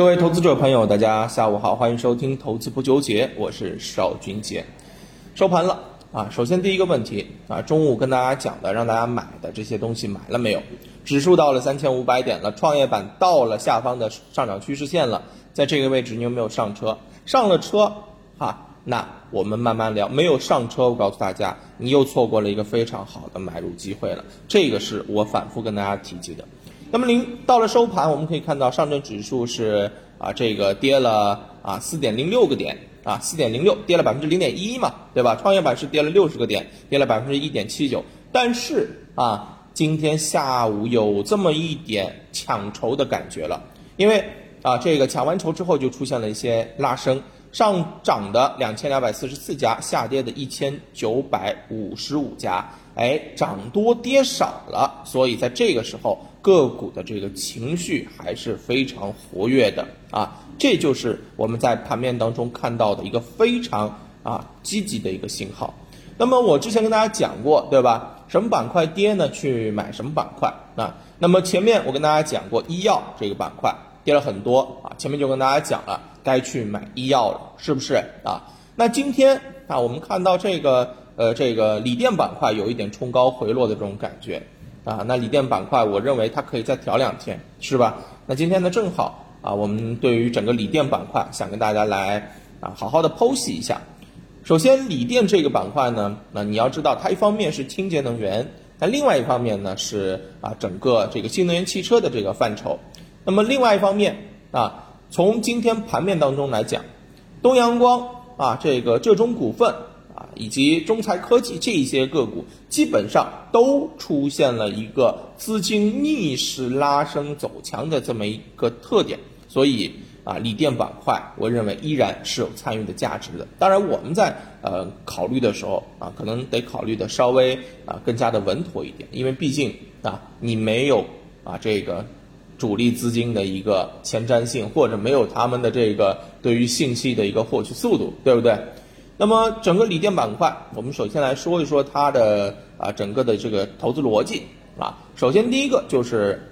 各位投资者朋友，大家下午好，欢迎收听《投资不纠结》，我是邵军杰。收盘了啊，首先第一个问题啊，中午跟大家讲的，让大家买的这些东西买了没有？指数到了三千五百点了，创业板到了下方的上涨趋势线了，在这个位置你有没有上车？上了车哈，那我们慢慢聊。没有上车，我告诉大家，你又错过了一个非常好的买入机会了。这个是我反复跟大家提及的。那么零到了收盘，我们可以看到上证指数是啊这个跌了啊四点零六个点啊四点零六跌了百分之零点一嘛，对吧？创业板是跌了六十个点，跌了百分之一点七九。但是啊，今天下午有这么一点抢筹的感觉了，因为啊这个抢完筹之后就出现了一些拉升，上涨的两千两百四十四家，下跌的一千九百五十五家，哎，涨多跌少了，所以在这个时候。个股的这个情绪还是非常活跃的啊，这就是我们在盘面当中看到的一个非常啊积极的一个信号。那么我之前跟大家讲过，对吧？什么板块跌呢？去买什么板块啊？那么前面我跟大家讲过，医药这个板块跌了很多啊，前面就跟大家讲了，该去买医药了，是不是啊？那今天啊，我们看到这个呃这个锂电板块有一点冲高回落的这种感觉。啊，那锂电板块，我认为它可以再调两天，是吧？那今天呢，正好啊，我们对于整个锂电板块，想跟大家来啊，好好的剖析一下。首先，锂电这个板块呢，那你要知道，它一方面是清洁能源，那另外一方面呢是啊，整个这个新能源汽车的这个范畴。那么另外一方面啊，从今天盘面当中来讲，东阳光啊，这个浙中股份。以及中材科技这些个股，基本上都出现了一个资金逆势拉升走强的这么一个特点，所以啊，锂电板块我认为依然是有参与的价值的。当然，我们在呃考虑的时候啊，可能得考虑的稍微啊更加的稳妥一点，因为毕竟啊你没有啊这个主力资金的一个前瞻性，或者没有他们的这个对于信息的一个获取速度，对不对？那么整个锂电板块，我们首先来说一说它的啊整个的这个投资逻辑啊。首先第一个就是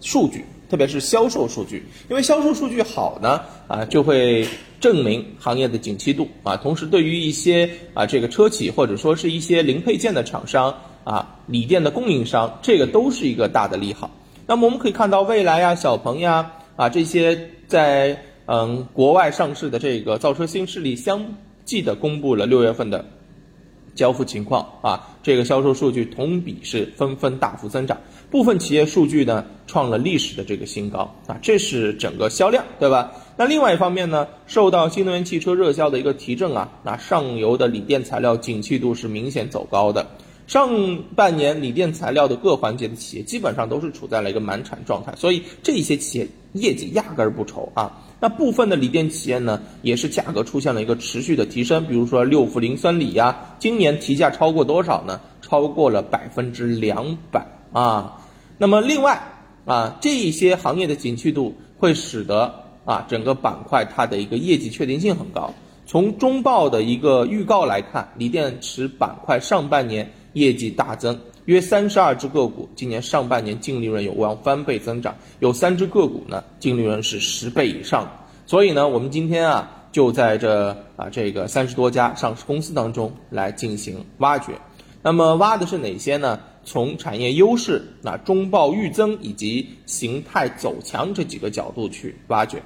数据，特别是销售数据，因为销售数据好呢啊，就会证明行业的景气度啊。同时，对于一些啊这个车企或者说是一些零配件的厂商啊，锂电的供应商，这个都是一个大的利好。那么我们可以看到，蔚来呀、小鹏呀啊这些在嗯国外上市的这个造车新势力相。记得公布了六月份的交付情况啊，这个销售数据同比是纷纷大幅增长，部分企业数据呢创了历史的这个新高啊，这是整个销量对吧？那另外一方面呢，受到新能源汽车热销的一个提振啊，那上游的锂电材料景气度是明显走高的，上半年锂电材料的各环节的企业基本上都是处在了一个满产状态，所以这些企业业绩压根儿不愁啊。那部分的锂电企业呢，也是价格出现了一个持续的提升，比如说六氟磷酸锂呀，今年提价超过多少呢？超过了百分之两百啊。那么另外啊，这一些行业的景气度会使得啊整个板块它的一个业绩确定性很高。从中报的一个预告来看，锂电池板块上半年业绩大增。约三十二只个股，今年上半年净利润有望翻倍增长，有三只个股呢，净利润是十倍以上。所以呢，我们今天啊，就在这啊这个三十多家上市公司当中来进行挖掘。那么挖的是哪些呢？从产业优势、那中报预增以及形态走强这几个角度去挖掘。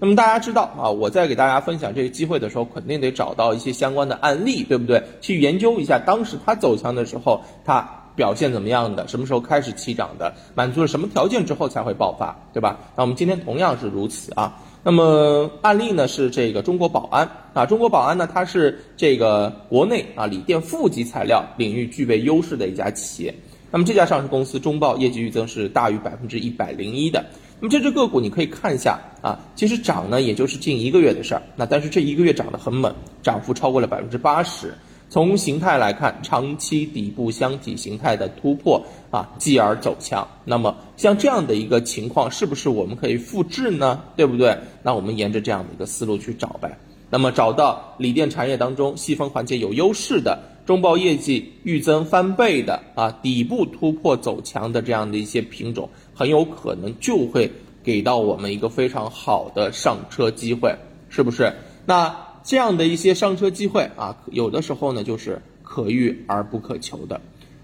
那么大家知道啊，我在给大家分享这个机会的时候，肯定得找到一些相关的案例，对不对？去研究一下当时它走强的时候，它。表现怎么样的？什么时候开始起涨的？满足了什么条件之后才会爆发，对吧？那我们今天同样是如此啊。那么案例呢是这个中国宝安啊，中国宝安呢它是这个国内啊锂电负极材料领域具备优势的一家企业。那么这家上市公司中报业绩预增是大于百分之一百零一的。那么这只个股你可以看一下啊，其实涨呢也就是近一个月的事儿，那但是这一个月涨得很猛，涨幅超过了百分之八十。从形态来看，长期底部箱体形态的突破啊，继而走强。那么像这样的一个情况，是不是我们可以复制呢？对不对？那我们沿着这样的一个思路去找呗。那么找到锂电产业当中细分环节有优势的，中报业绩预增翻倍的啊，底部突破走强的这样的一些品种，很有可能就会给到我们一个非常好的上车机会，是不是？那这样的一些上车机会啊，有的时候呢就是可遇而不可求的。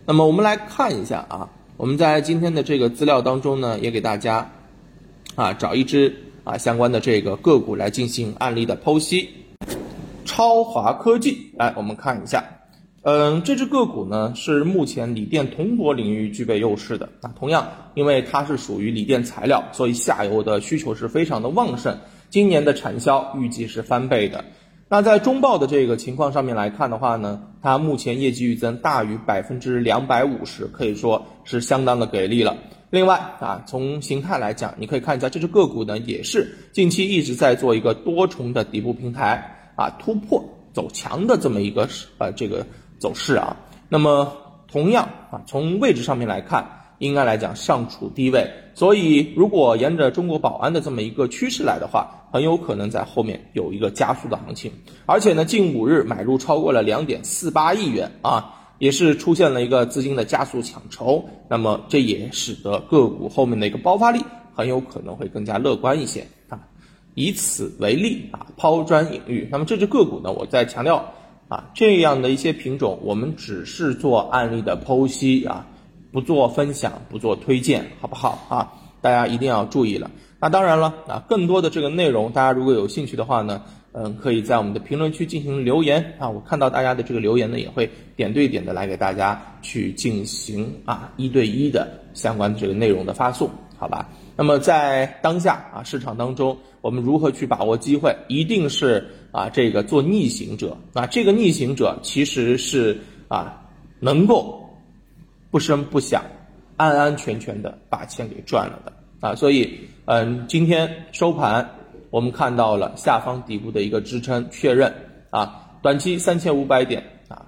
那么我们来看一下啊，我们在今天的这个资料当中呢，也给大家啊找一只啊相关的这个个股来进行案例的剖析。超华科技，来我们看一下。嗯，这只个股呢是目前锂电铜箔领域具备优势的。那同样，因为它是属于锂电材料，所以下游的需求是非常的旺盛。今年的产销预计是翻倍的。那在中报的这个情况上面来看的话呢，它目前业绩预增大于百分之两百五十，可以说是相当的给力了。另外啊，从形态来讲，你可以看一下这只个股呢，也是近期一直在做一个多重的底部平台啊突破走强的这么一个呃这个。走势啊，那么同样啊，从位置上面来看，应该来讲尚处低位，所以如果沿着中国宝安的这么一个趋势来的话，很有可能在后面有一个加速的行情。而且呢，近五日买入超过了两点四八亿元啊，也是出现了一个资金的加速抢筹，那么这也使得个股后面的一个爆发力很有可能会更加乐观一些啊。以此为例啊，抛砖引玉。那么这只个股呢，我再强调。啊，这样的一些品种，我们只是做案例的剖析啊，不做分享，不做推荐，好不好啊？大家一定要注意了。那当然了，啊，更多的这个内容，大家如果有兴趣的话呢，嗯，可以在我们的评论区进行留言啊。我看到大家的这个留言呢，也会点对点的来给大家去进行啊一对一的相关的这个内容的发送，好吧？那么在当下啊市场当中，我们如何去把握机会？一定是啊这个做逆行者啊，这个逆行者其实是啊能够不声不响、安安全全的把钱给赚了的啊。所以嗯，今天收盘我们看到了下方底部的一个支撑确认啊，短期三千五百点啊，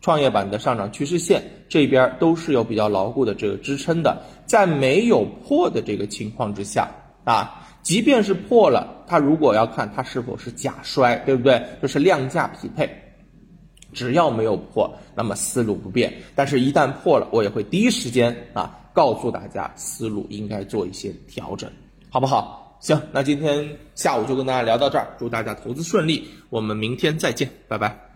创业板的上涨趋势线这边都是有比较牢固的这个支撑的。在没有破的这个情况之下啊，即便是破了，它如果要看它是否是假摔，对不对？就是量价匹配，只要没有破，那么思路不变。但是，一旦破了，我也会第一时间啊告诉大家思路应该做一些调整，好不好？行，那今天下午就跟大家聊到这儿，祝大家投资顺利，我们明天再见，拜拜。